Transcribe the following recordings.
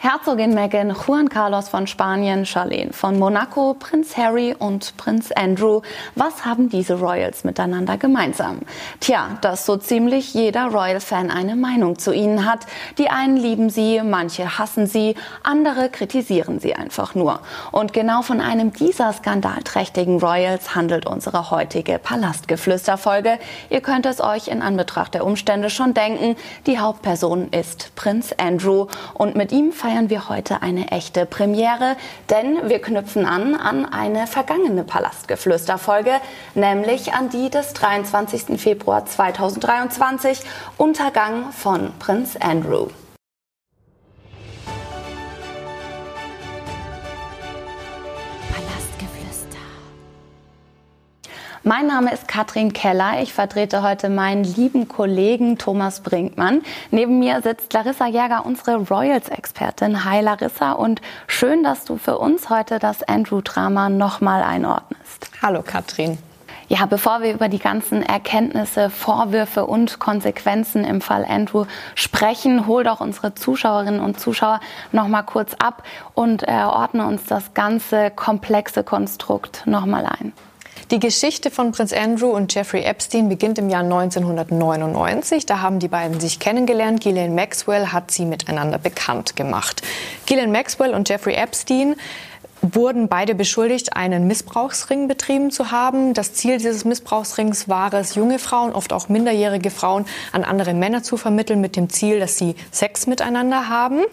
Herzogin Meghan, Juan Carlos von Spanien, Charlene von Monaco, Prinz Harry und Prinz Andrew. Was haben diese Royals miteinander gemeinsam? Tja, dass so ziemlich jeder Royal-Fan eine Meinung zu ihnen hat. Die einen lieben sie, manche hassen sie, andere kritisieren sie einfach nur. Und genau von einem dieser skandalträchtigen Royals handelt unsere heutige Palastgeflüster-Folge. Ihr könnt es euch in Anbetracht der Umstände schon denken. Die Hauptperson ist Prinz Andrew und mit ihm feiern wir heute eine echte Premiere, denn wir knüpfen an an eine vergangene Palastgeflüster-Folge, nämlich an die des 23. Februar 2023, Untergang von Prinz Andrew. Mein Name ist Katrin Keller. Ich vertrete heute meinen lieben Kollegen Thomas Brinkmann. Neben mir sitzt Larissa Jäger, unsere Royals-Expertin. Hi Larissa und schön, dass du für uns heute das Andrew-Drama nochmal einordnest. Hallo Katrin. Ja, bevor wir über die ganzen Erkenntnisse, Vorwürfe und Konsequenzen im Fall Andrew sprechen, hol doch unsere Zuschauerinnen und Zuschauer noch mal kurz ab und äh, ordne uns das ganze komplexe Konstrukt noch mal ein. Die Geschichte von Prinz Andrew und Jeffrey Epstein beginnt im Jahr 1999. Da haben die beiden sich kennengelernt. Ghislaine Maxwell hat sie miteinander bekannt gemacht. Ghislaine Maxwell und Jeffrey Epstein wurden beide beschuldigt, einen Missbrauchsring betrieben zu haben. Das Ziel dieses Missbrauchsrings war es, junge Frauen, oft auch minderjährige Frauen, an andere Männer zu vermitteln mit dem Ziel, dass sie Sex miteinander haben.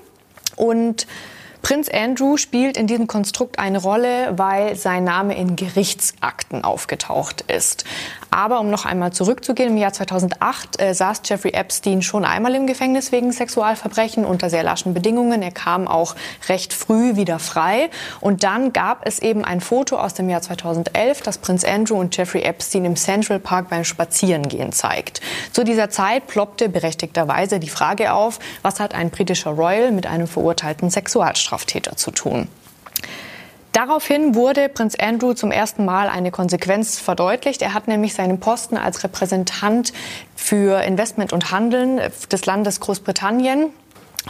Und Prinz Andrew spielt in diesem Konstrukt eine Rolle, weil sein Name in Gerichtsakten aufgetaucht ist. Aber um noch einmal zurückzugehen, im Jahr 2008 äh, saß Jeffrey Epstein schon einmal im Gefängnis wegen Sexualverbrechen unter sehr laschen Bedingungen. Er kam auch recht früh wieder frei. Und dann gab es eben ein Foto aus dem Jahr 2011, das Prinz Andrew und Jeffrey Epstein im Central Park beim Spazierengehen zeigt. Zu dieser Zeit ploppte berechtigterweise die Frage auf, was hat ein britischer Royal mit einem verurteilten Sexualstraftäter Straftäter zu tun. Daraufhin wurde Prinz Andrew zum ersten Mal eine Konsequenz verdeutlicht. Er hat nämlich seinen Posten als Repräsentant für Investment und Handeln des Landes Großbritannien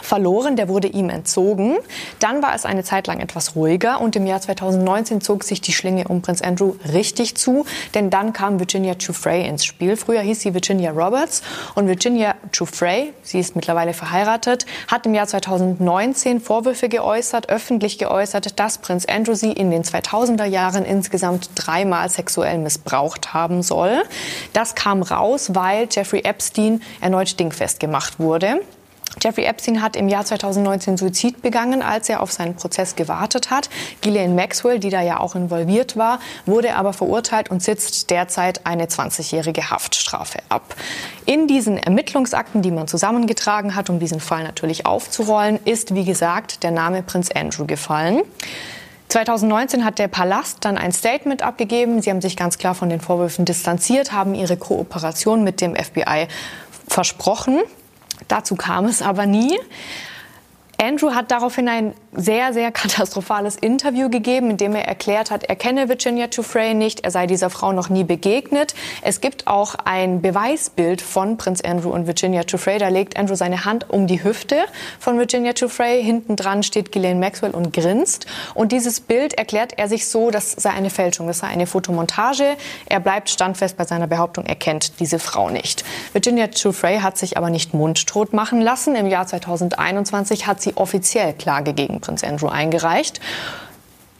verloren, der wurde ihm entzogen. Dann war es eine Zeit lang etwas ruhiger und im Jahr 2019 zog sich die Schlinge um Prinz Andrew richtig zu, denn dann kam Virginia Giuffre ins Spiel. Früher hieß sie Virginia Roberts und Virginia Giuffre, sie ist mittlerweile verheiratet, hat im Jahr 2019 Vorwürfe geäußert, öffentlich geäußert, dass Prinz Andrew sie in den 2000er Jahren insgesamt dreimal sexuell missbraucht haben soll. Das kam raus, weil Jeffrey Epstein erneut dingfest gemacht wurde. Jeffrey Epstein hat im Jahr 2019 Suizid begangen, als er auf seinen Prozess gewartet hat. Ghislaine Maxwell, die da ja auch involviert war, wurde aber verurteilt und sitzt derzeit eine 20-jährige Haftstrafe ab. In diesen Ermittlungsakten, die man zusammengetragen hat, um diesen Fall natürlich aufzurollen, ist, wie gesagt, der Name Prinz Andrew gefallen. 2019 hat der Palast dann ein Statement abgegeben. Sie haben sich ganz klar von den Vorwürfen distanziert, haben ihre Kooperation mit dem FBI versprochen. Dazu kam es aber nie. Andrew hat daraufhin ein sehr, sehr katastrophales Interview gegeben, in dem er erklärt hat, er kenne Virginia Giuffre nicht, er sei dieser Frau noch nie begegnet. Es gibt auch ein Beweisbild von Prinz Andrew und Virginia Giuffre. Da legt Andrew seine Hand um die Hüfte von Virginia Giuffre. Hinten dran steht Ghislaine Maxwell und grinst. Und dieses Bild erklärt er sich so, das sei eine Fälschung, das sei eine Fotomontage. Er bleibt standfest bei seiner Behauptung, er kennt diese Frau nicht. Virginia Giuffre hat sich aber nicht mundtot machen lassen. Im Jahr 2021 hat sie offiziell Klage gegen Prinz Andrew eingereicht.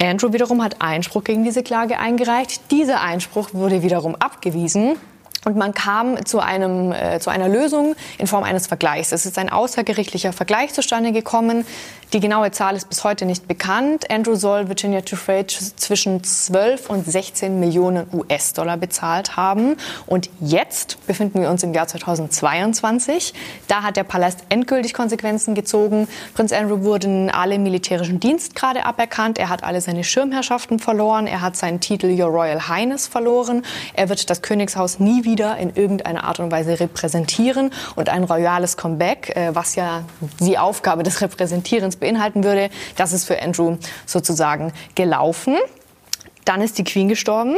Andrew wiederum hat Einspruch gegen diese Klage eingereicht. Dieser Einspruch wurde wiederum abgewiesen. Und man kam zu, einem, äh, zu einer Lösung in Form eines Vergleichs. Es ist ein außergerichtlicher Vergleich zustande gekommen. Die genaue Zahl ist bis heute nicht bekannt. Andrew soll Virginia Giuffre zwischen 12 und 16 Millionen US-Dollar bezahlt haben. Und jetzt befinden wir uns im Jahr 2022. Da hat der Palast endgültig Konsequenzen gezogen. Prinz Andrew wurden alle militärischen Dienstgrade aberkannt. Er hat alle seine Schirmherrschaften verloren. Er hat seinen Titel Your Royal Highness verloren. Er wird das Königshaus nie wieder in irgendeiner Art und Weise repräsentieren. Und ein royales Comeback, äh, was ja die Aufgabe des Repräsentierens beinhalten würde. Das ist für Andrew sozusagen gelaufen. Dann ist die Queen gestorben.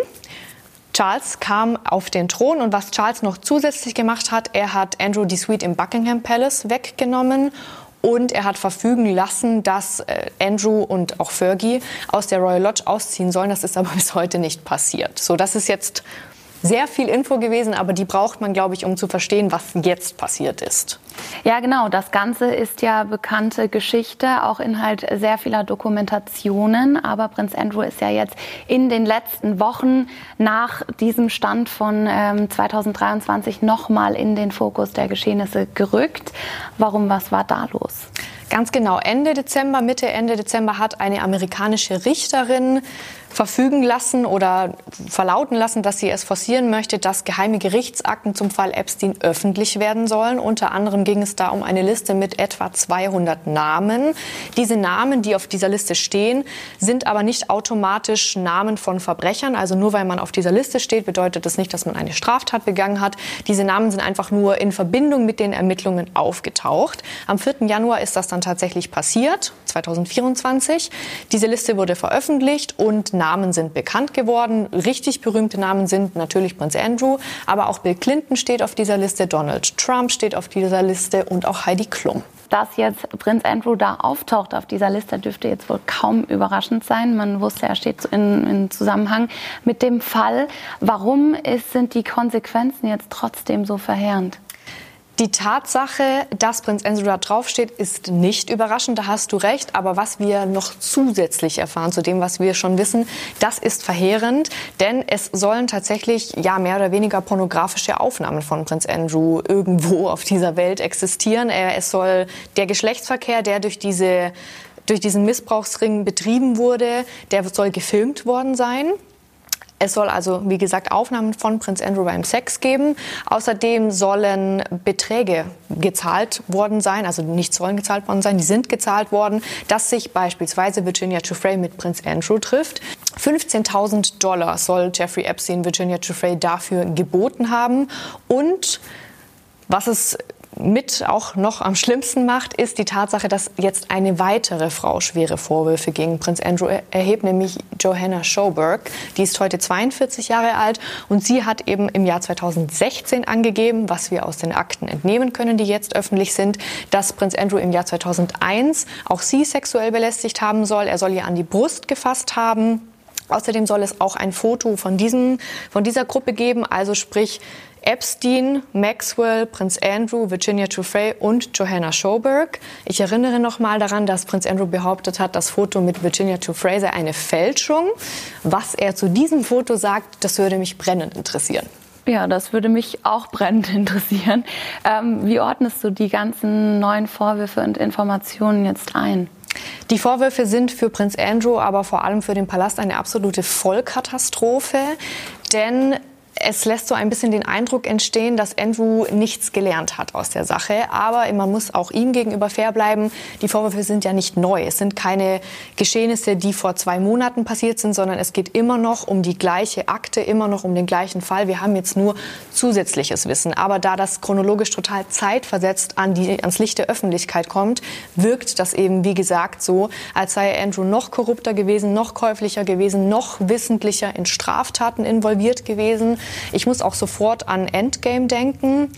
Charles kam auf den Thron und was Charles noch zusätzlich gemacht hat, er hat Andrew die Suite im Buckingham Palace weggenommen Und er hat verfügen lassen, dass äh, Andrew und auch Fergie aus der Royal Lodge ausziehen sollen. Das ist aber bis heute nicht passiert. So, das ist jetzt sehr viel Info gewesen, aber die braucht man, glaube ich, um zu verstehen, was jetzt passiert ist. Ja, genau. Das Ganze ist ja bekannte Geschichte, auch Inhalt sehr vieler Dokumentationen. Aber Prinz Andrew ist ja jetzt in den letzten Wochen nach diesem Stand von ähm, 2023 nochmal in den Fokus der Geschehnisse gerückt. Warum, was war da los? Ganz genau. Ende Dezember, Mitte, Ende Dezember hat eine amerikanische Richterin verfügen lassen oder verlauten lassen, dass sie es forcieren möchte, dass geheime Gerichtsakten zum Fall Epstein öffentlich werden sollen. Unter anderem ging es da um eine Liste mit etwa 200 Namen. Diese Namen, die auf dieser Liste stehen, sind aber nicht automatisch Namen von Verbrechern. Also nur weil man auf dieser Liste steht, bedeutet das nicht, dass man eine Straftat begangen hat. Diese Namen sind einfach nur in Verbindung mit den Ermittlungen aufgetaucht. Am 4. Januar ist das dann tatsächlich passiert, 2024. Diese Liste wurde veröffentlicht und Namen sind bekannt geworden. Richtig berühmte Namen sind natürlich Prinz Andrew, aber auch Bill Clinton steht auf dieser Liste, Donald Trump steht auf dieser Liste und auch Heidi Klum. Dass jetzt Prinz Andrew da auftaucht auf dieser Liste, dürfte jetzt wohl kaum überraschend sein. Man wusste, er steht in, in Zusammenhang mit dem Fall. Warum ist, sind die Konsequenzen jetzt trotzdem so verheerend? Die Tatsache, dass Prinz Andrew da draufsteht, ist nicht überraschend, da hast du recht. Aber was wir noch zusätzlich erfahren zu dem, was wir schon wissen, das ist verheerend. Denn es sollen tatsächlich ja mehr oder weniger pornografische Aufnahmen von Prinz Andrew irgendwo auf dieser Welt existieren. Es soll der Geschlechtsverkehr, der durch diese durch diesen Missbrauchsring betrieben wurde, der soll gefilmt worden sein. Es soll also, wie gesagt, Aufnahmen von Prinz Andrew beim Sex geben. Außerdem sollen Beträge gezahlt worden sein, also nicht sollen gezahlt worden sein, die sind gezahlt worden, dass sich beispielsweise Virginia Giuffre mit Prinz Andrew trifft. 15.000 Dollar soll Jeffrey Epstein Virginia Giuffre dafür geboten haben. Und was es mit auch noch am schlimmsten macht, ist die Tatsache, dass jetzt eine weitere Frau schwere Vorwürfe gegen Prinz Andrew erhebt, nämlich Johanna Schoberg. Die ist heute 42 Jahre alt und sie hat eben im Jahr 2016 angegeben, was wir aus den Akten entnehmen können, die jetzt öffentlich sind, dass Prinz Andrew im Jahr 2001 auch sie sexuell belästigt haben soll. Er soll ihr an die Brust gefasst haben. Außerdem soll es auch ein Foto von, diesem, von dieser Gruppe geben, also sprich Epstein, Maxwell, Prinz Andrew, Virginia Giuffre und Johanna Schoberg. Ich erinnere noch mal daran, dass Prinz Andrew behauptet hat, das Foto mit Virginia Giuffre sei eine Fälschung. Was er zu diesem Foto sagt, das würde mich brennend interessieren. Ja, das würde mich auch brennend interessieren. Ähm, wie ordnest du die ganzen neuen Vorwürfe und Informationen jetzt ein? Die Vorwürfe sind für Prinz Andrew, aber vor allem für den Palast eine absolute Vollkatastrophe. Denn es lässt so ein bisschen den Eindruck entstehen, dass Andrew nichts gelernt hat aus der Sache. Aber man muss auch ihm gegenüber fair bleiben. Die Vorwürfe sind ja nicht neu. Es sind keine Geschehnisse, die vor zwei Monaten passiert sind, sondern es geht immer noch um die gleiche Akte, immer noch um den gleichen Fall. Wir haben jetzt nur zusätzliches Wissen. Aber da das chronologisch total zeitversetzt an die, ans Licht der Öffentlichkeit kommt, wirkt das eben, wie gesagt, so, als sei Andrew noch korrupter gewesen, noch käuflicher gewesen, noch wissentlicher in Straftaten involviert gewesen. Ich muss auch sofort an Endgame denken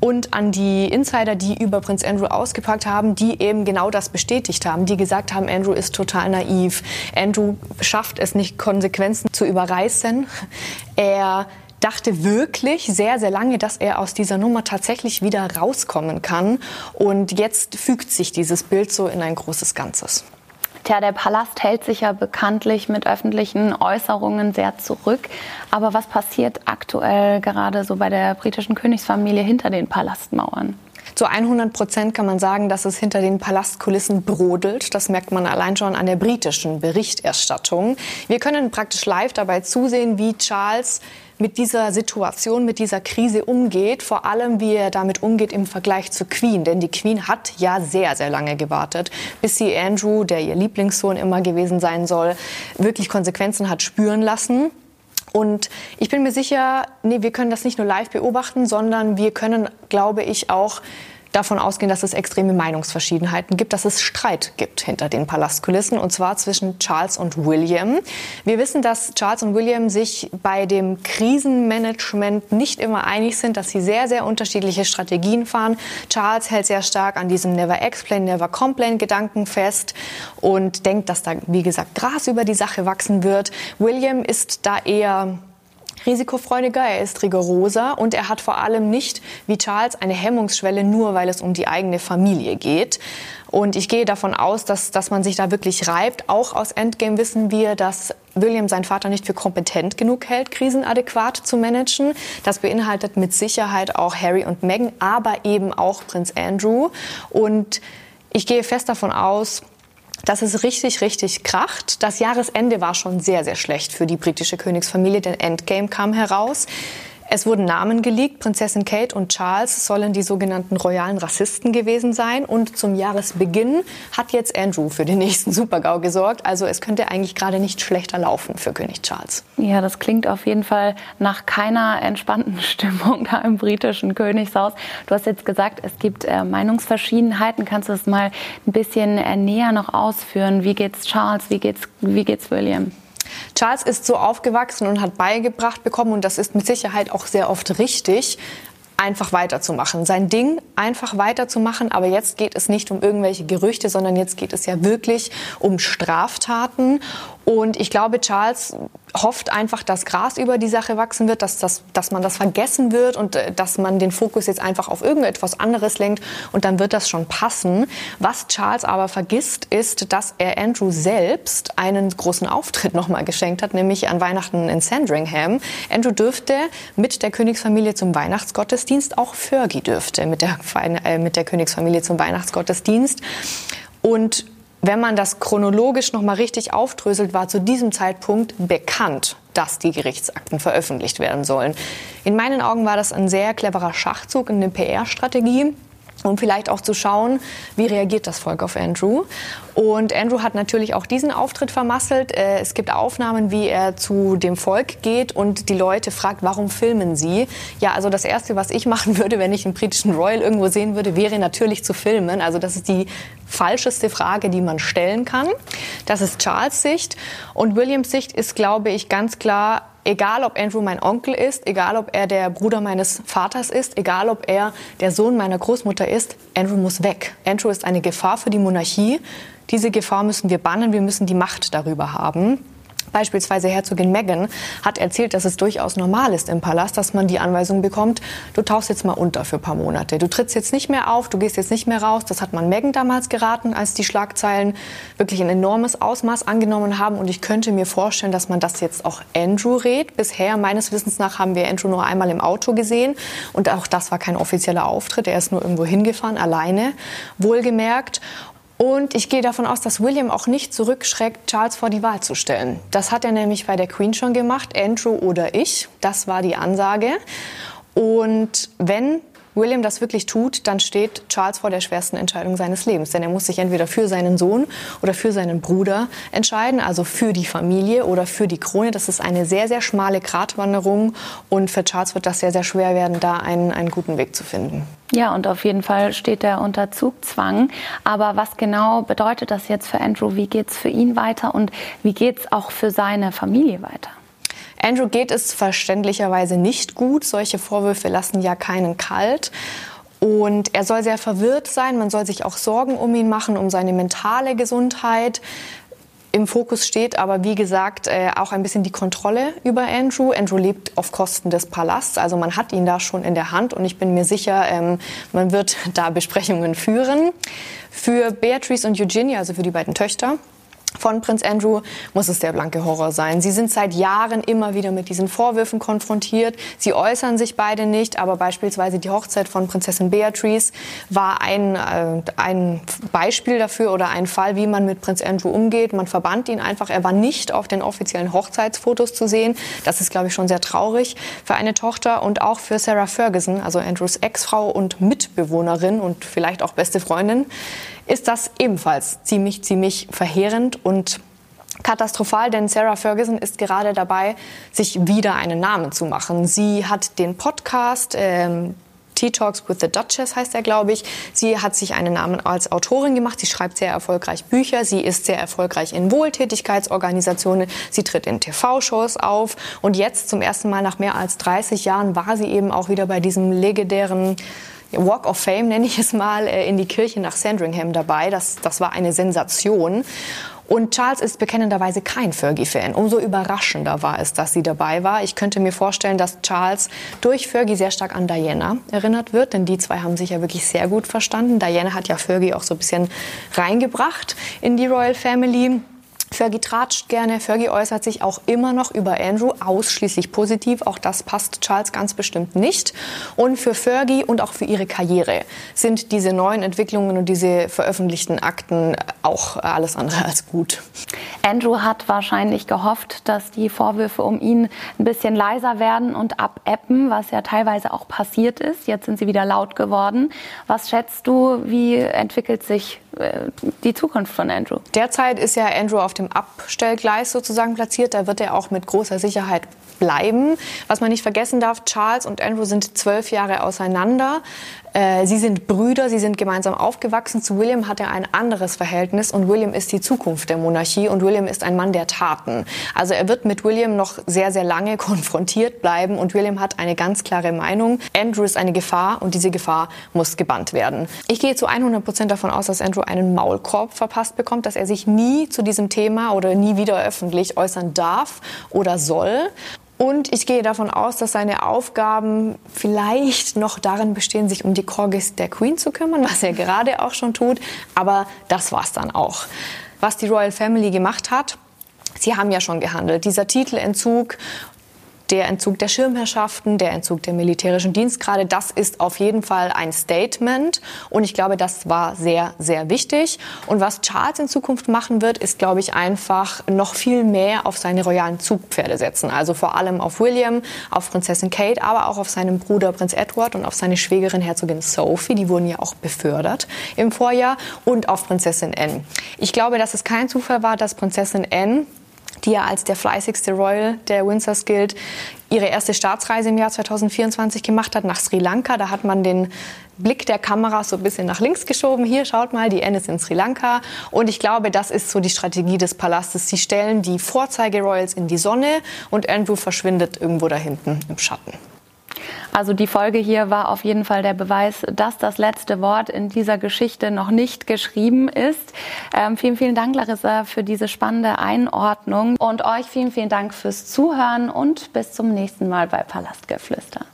und an die Insider, die über Prinz Andrew ausgepackt haben, die eben genau das bestätigt haben, die gesagt haben, Andrew ist total naiv. Andrew schafft es nicht, Konsequenzen zu überreißen. Er dachte wirklich sehr, sehr lange, dass er aus dieser Nummer tatsächlich wieder rauskommen kann. Und jetzt fügt sich dieses Bild so in ein großes Ganzes. Tja, der Palast hält sich ja bekanntlich mit öffentlichen Äußerungen sehr zurück. Aber was passiert aktuell gerade so bei der britischen Königsfamilie hinter den Palastmauern? Zu 100 Prozent kann man sagen, dass es hinter den Palastkulissen brodelt. Das merkt man allein schon an der britischen Berichterstattung. Wir können praktisch live dabei zusehen, wie Charles mit dieser Situation, mit dieser Krise umgeht, vor allem wie er damit umgeht im Vergleich zur Queen. Denn die Queen hat ja sehr, sehr lange gewartet, bis sie Andrew, der ihr Lieblingssohn immer gewesen sein soll, wirklich Konsequenzen hat spüren lassen. Und ich bin mir sicher, nee, wir können das nicht nur live beobachten, sondern wir können, glaube ich, auch davon ausgehen, dass es extreme Meinungsverschiedenheiten gibt, dass es Streit gibt hinter den Palastkulissen, und zwar zwischen Charles und William. Wir wissen, dass Charles und William sich bei dem Krisenmanagement nicht immer einig sind, dass sie sehr, sehr unterschiedliche Strategien fahren. Charles hält sehr stark an diesem Never Explain, Never Complain Gedanken fest und denkt, dass da, wie gesagt, Gras über die Sache wachsen wird. William ist da eher risikofreudiger, er ist rigoroser und er hat vor allem nicht, wie Charles, eine Hemmungsschwelle, nur weil es um die eigene Familie geht. Und ich gehe davon aus, dass, dass man sich da wirklich reibt. Auch aus Endgame wissen wir, dass William seinen Vater nicht für kompetent genug hält, Krisen adäquat zu managen. Das beinhaltet mit Sicherheit auch Harry und Meghan, aber eben auch Prinz Andrew. Und ich gehe fest davon aus, dass es richtig, richtig kracht. Das Jahresende war schon sehr, sehr schlecht für die britische Königsfamilie, denn Endgame kam heraus. Es wurden Namen geleakt. Prinzessin Kate und Charles sollen die sogenannten royalen Rassisten gewesen sein. Und zum Jahresbeginn hat jetzt Andrew für den nächsten Supergau gesorgt. Also es könnte eigentlich gerade nicht schlechter laufen für König Charles. Ja, das klingt auf jeden Fall nach keiner entspannten Stimmung da im britischen Königshaus. Du hast jetzt gesagt, es gibt äh, Meinungsverschiedenheiten. Kannst du es mal ein bisschen äh, näher noch ausführen? Wie geht's Charles? Wie geht's, wie geht's William? Charles ist so aufgewachsen und hat beigebracht bekommen, und das ist mit Sicherheit auch sehr oft richtig, einfach weiterzumachen, sein Ding einfach weiterzumachen. Aber jetzt geht es nicht um irgendwelche Gerüchte, sondern jetzt geht es ja wirklich um Straftaten. Und ich glaube, Charles hofft einfach, dass Gras über die Sache wachsen wird, dass, das, dass man das vergessen wird und äh, dass man den Fokus jetzt einfach auf irgendetwas anderes lenkt und dann wird das schon passen. Was Charles aber vergisst, ist, dass er Andrew selbst einen großen Auftritt nochmal geschenkt hat, nämlich an Weihnachten in Sandringham. Andrew dürfte mit der Königsfamilie zum Weihnachtsgottesdienst, auch Fergie dürfte mit der, äh, mit der Königsfamilie zum Weihnachtsgottesdienst. Und wenn man das chronologisch noch mal richtig aufdröselt, war zu diesem Zeitpunkt bekannt, dass die Gerichtsakten veröffentlicht werden sollen. In meinen Augen war das ein sehr cleverer Schachzug, eine PR-Strategie um vielleicht auch zu schauen, wie reagiert das Volk auf Andrew. Und Andrew hat natürlich auch diesen Auftritt vermasselt. Äh, es gibt Aufnahmen, wie er zu dem Volk geht und die Leute fragt, warum filmen Sie? Ja, also das Erste, was ich machen würde, wenn ich einen britischen Royal irgendwo sehen würde, wäre natürlich zu filmen. Also das ist die falscheste Frage, die man stellen kann. Das ist Charles Sicht. Und Williams Sicht ist, glaube ich, ganz klar, egal ob Andrew mein Onkel ist, egal ob er der Bruder meines Vaters ist, egal ob er der Sohn meiner Großmutter ist, Andrew muss weg. Andrew ist eine Gefahr für die Monarchie. Diese Gefahr müssen wir bannen, wir müssen die Macht darüber haben. Beispielsweise Herzogin Meghan hat erzählt, dass es durchaus normal ist im Palast, dass man die Anweisung bekommt, du tauchst jetzt mal unter für ein paar Monate. Du trittst jetzt nicht mehr auf, du gehst jetzt nicht mehr raus. Das hat man Meghan damals geraten, als die Schlagzeilen wirklich ein enormes Ausmaß angenommen haben. Und ich könnte mir vorstellen, dass man das jetzt auch Andrew rät. Bisher, meines Wissens nach, haben wir Andrew nur einmal im Auto gesehen. Und auch das war kein offizieller Auftritt. Er ist nur irgendwo hingefahren, alleine, wohlgemerkt. Und ich gehe davon aus, dass William auch nicht zurückschreckt, Charles vor die Wahl zu stellen. Das hat er nämlich bei der Queen schon gemacht, Andrew oder ich. Das war die Ansage. Und wenn William das wirklich tut, dann steht Charles vor der schwersten Entscheidung seines Lebens. Denn er muss sich entweder für seinen Sohn oder für seinen Bruder entscheiden, also für die Familie oder für die Krone. Das ist eine sehr, sehr schmale Gratwanderung und für Charles wird das sehr, sehr schwer werden, da einen, einen guten Weg zu finden. Ja, und auf jeden Fall steht er unter Zugzwang. Aber was genau bedeutet das jetzt für Andrew? Wie geht es für ihn weiter und wie geht es auch für seine Familie weiter? Andrew geht es verständlicherweise nicht gut. Solche Vorwürfe lassen ja keinen kalt. Und er soll sehr verwirrt sein. Man soll sich auch Sorgen um ihn machen, um seine mentale Gesundheit. Im Fokus steht aber, wie gesagt, äh, auch ein bisschen die Kontrolle über Andrew. Andrew lebt auf Kosten des Palasts, also man hat ihn da schon in der Hand und ich bin mir sicher, ähm, man wird da Besprechungen führen. Für Beatrice und Eugenia, also für die beiden Töchter, von Prinz Andrew muss es der blanke Horror sein. Sie sind seit Jahren immer wieder mit diesen Vorwürfen konfrontiert. Sie äußern sich beide nicht, aber beispielsweise die Hochzeit von Prinzessin Beatrice war ein, äh, ein Beispiel dafür oder ein Fall, wie man mit Prinz Andrew umgeht. Man verbannt ihn einfach. Er war nicht auf den offiziellen Hochzeitsfotos zu sehen. Das ist, glaube ich, schon sehr traurig für eine Tochter und auch für Sarah Ferguson, also Andrews Ex-Frau und Mitbewohnerin und vielleicht auch beste Freundin ist das ebenfalls ziemlich, ziemlich verheerend und katastrophal, denn Sarah Ferguson ist gerade dabei, sich wieder einen Namen zu machen. Sie hat den Podcast ähm, Tea Talks with the Duchess heißt er, glaube ich. Sie hat sich einen Namen als Autorin gemacht. Sie schreibt sehr erfolgreich Bücher. Sie ist sehr erfolgreich in Wohltätigkeitsorganisationen. Sie tritt in TV-Shows auf. Und jetzt zum ersten Mal nach mehr als 30 Jahren war sie eben auch wieder bei diesem legendären Walk of Fame, nenne ich es mal, äh, in die Kirche nach Sandringham dabei. Das, das war eine Sensation. Und Charles ist bekennenderweise kein Fergie-Fan. Umso überraschender war es, dass sie dabei war. Ich könnte mir vorstellen, dass Charles durch Fergie sehr stark an Diana erinnert wird, denn die zwei haben sich ja wirklich sehr gut verstanden. Diana hat ja Fergie auch so ein bisschen reingebracht in die Royal Family. Fergie tratscht gerne. Fergie äußert sich auch immer noch über Andrew ausschließlich positiv. Auch das passt Charles ganz bestimmt nicht. Und für Fergie und auch für ihre Karriere sind diese neuen Entwicklungen und diese veröffentlichten Akten auch alles andere als gut. Andrew hat wahrscheinlich gehofft, dass die Vorwürfe um ihn ein bisschen leiser werden und abeppen, was ja teilweise auch passiert ist. Jetzt sind sie wieder laut geworden. Was schätzt du, wie entwickelt sich äh, die Zukunft von Andrew? Derzeit ist ja Andrew auf dem Abstellgleis sozusagen platziert. Da wird er auch mit großer Sicherheit bleiben. Was man nicht vergessen darf, Charles und Andrew sind zwölf Jahre auseinander. Äh, sie sind Brüder, sie sind gemeinsam aufgewachsen. Zu William hat er ein anderes Verhältnis und William ist die Zukunft der Monarchie und William ist ein Mann der Taten. Also er wird mit William noch sehr, sehr lange konfrontiert bleiben und William hat eine ganz klare Meinung. Andrew ist eine Gefahr und diese Gefahr muss gebannt werden. Ich gehe zu 100 Prozent davon aus, dass Andrew einen Maulkorb verpasst bekommt, dass er sich nie zu diesem Thema oder nie wieder öffentlich äußern darf oder soll. Und ich gehe davon aus, dass seine Aufgaben vielleicht noch darin bestehen, sich um die Corgis der Queen zu kümmern, was er gerade auch schon tut. Aber das war's dann auch. Was die Royal Family gemacht hat, Sie haben ja schon gehandelt. Dieser Titelentzug der Entzug der Schirmherrschaften, der Entzug der militärischen Dienstgrade, das ist auf jeden Fall ein Statement. Und ich glaube, das war sehr, sehr wichtig. Und was Charles in Zukunft machen wird, ist, glaube ich, einfach noch viel mehr auf seine royalen Zugpferde setzen. Also vor allem auf William, auf Prinzessin Kate, aber auch auf seinen Bruder Prinz Edward und auf seine Schwägerin Herzogin Sophie. Die wurden ja auch befördert im Vorjahr. Und auf Prinzessin Anne. Ich glaube, dass es kein Zufall war, dass Prinzessin Anne die ja als der fleißigste Royal der Windsors gilt, ihre erste Staatsreise im Jahr 2024 gemacht hat nach Sri Lanka. Da hat man den Blick der Kamera so ein bisschen nach links geschoben. Hier, schaut mal, die N ist in Sri Lanka. Und ich glaube, das ist so die Strategie des Palastes. Sie stellen die Vorzeige-Royals in die Sonne und Andrew verschwindet irgendwo da hinten im Schatten. Also die Folge hier war auf jeden Fall der Beweis, dass das letzte Wort in dieser Geschichte noch nicht geschrieben ist. Ähm, vielen, vielen Dank, Larissa, für diese spannende Einordnung. Und euch vielen, vielen Dank fürs Zuhören und bis zum nächsten Mal bei Palastgeflüster.